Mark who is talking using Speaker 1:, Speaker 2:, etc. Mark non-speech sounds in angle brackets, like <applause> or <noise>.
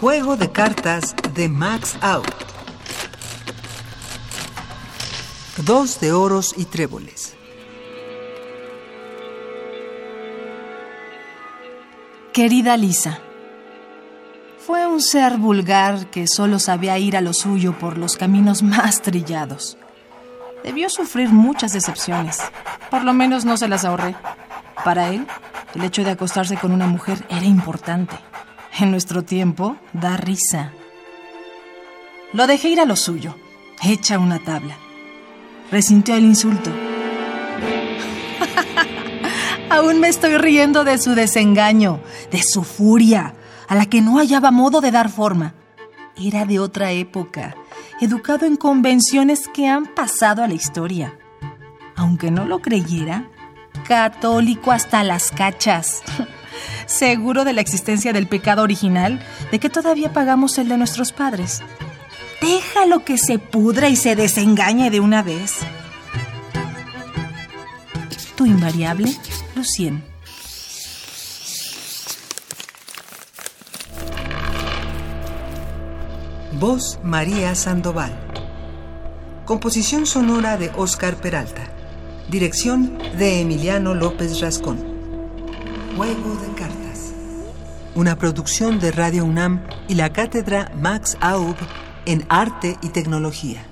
Speaker 1: Juego de cartas de Max Out. Dos de oros y tréboles.
Speaker 2: Querida Lisa, fue un ser vulgar que solo sabía ir a lo suyo por los caminos más trillados. Debió sufrir muchas decepciones. Por lo menos no se las ahorré. Para él, el hecho de acostarse con una mujer era importante. En nuestro tiempo, da risa. Lo dejé ir a lo suyo, hecha una tabla. Resintió el insulto. <laughs> Aún me estoy riendo de su desengaño, de su furia, a la que no hallaba modo de dar forma. Era de otra época, educado en convenciones que han pasado a la historia. Aunque no lo creyera, católico hasta las cachas. <laughs> Seguro de la existencia del pecado original, de que todavía pagamos el de nuestros padres. Déjalo que se pudra y se desengañe de una vez. Tu invariable, Lucien.
Speaker 1: Voz María Sandoval. Composición sonora de Oscar Peralta. Dirección de Emiliano López Rascón. Juego de cartas. Una producción de Radio UNAM y la cátedra Max Aub en Arte y Tecnología.